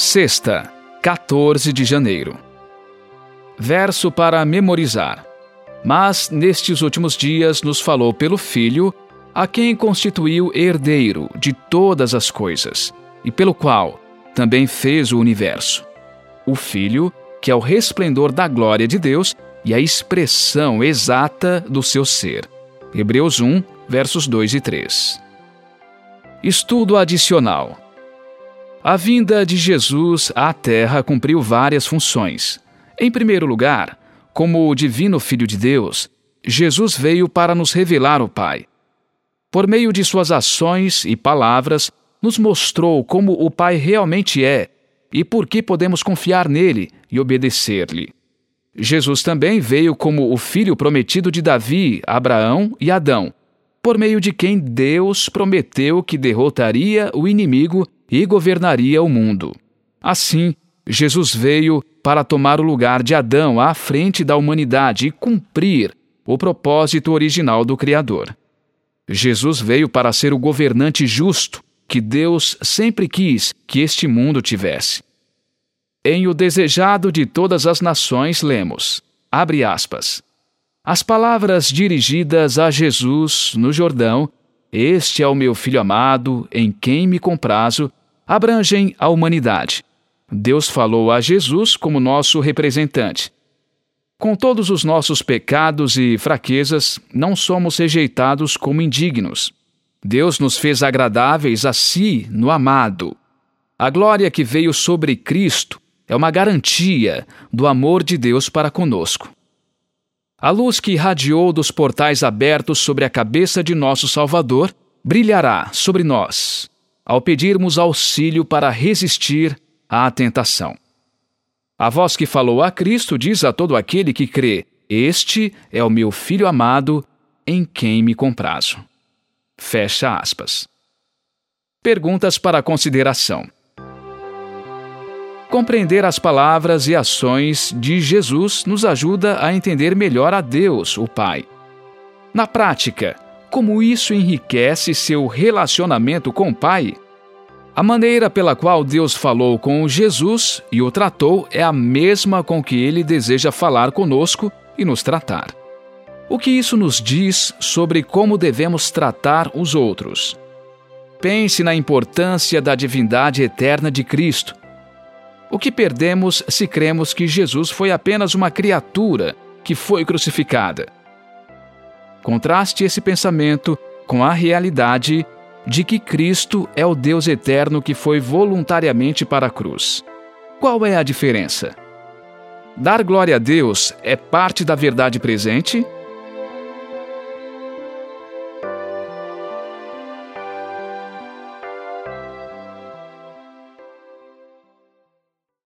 Sexta, 14 de janeiro. Verso para memorizar. Mas nestes últimos dias nos falou pelo Filho, a quem constituiu herdeiro de todas as coisas, e pelo qual também fez o universo. O Filho, que é o resplendor da glória de Deus e a expressão exata do seu ser. Hebreus 1, versos 2 e 3. Estudo adicional. A vinda de Jesus à Terra cumpriu várias funções. Em primeiro lugar, como o divino Filho de Deus, Jesus veio para nos revelar o Pai. Por meio de suas ações e palavras, nos mostrou como o Pai realmente é e por que podemos confiar nele e obedecer-lhe. Jesus também veio como o filho prometido de Davi, Abraão e Adão, por meio de quem Deus prometeu que derrotaria o inimigo e governaria o mundo. Assim, Jesus veio para tomar o lugar de Adão à frente da humanidade e cumprir o propósito original do Criador. Jesus veio para ser o governante justo que Deus sempre quis que este mundo tivesse. Em O Desejado de Todas as Nações, lemos: abre aspas. As palavras dirigidas a Jesus no Jordão, Este é o meu filho amado, em quem me comprazo, abrangem a humanidade. Deus falou a Jesus como nosso representante. Com todos os nossos pecados e fraquezas, não somos rejeitados como indignos. Deus nos fez agradáveis a si no amado. A glória que veio sobre Cristo é uma garantia do amor de Deus para conosco. A luz que irradiou dos portais abertos sobre a cabeça de nosso Salvador brilhará sobre nós ao pedirmos auxílio para resistir à tentação. A voz que falou a Cristo diz a todo aquele que crê: Este é o meu filho amado, em quem me comprazo. Fecha aspas. Perguntas para consideração. Compreender as palavras e ações de Jesus nos ajuda a entender melhor a Deus, o Pai. Na prática, como isso enriquece seu relacionamento com o Pai. A maneira pela qual Deus falou com Jesus e o tratou é a mesma com que ele deseja falar conosco e nos tratar. O que isso nos diz sobre como devemos tratar os outros? Pense na importância da divindade eterna de Cristo. O que perdemos se cremos que Jesus foi apenas uma criatura que foi crucificada? Contraste esse pensamento com a realidade de que Cristo é o Deus eterno que foi voluntariamente para a cruz. Qual é a diferença? Dar glória a Deus é parte da verdade presente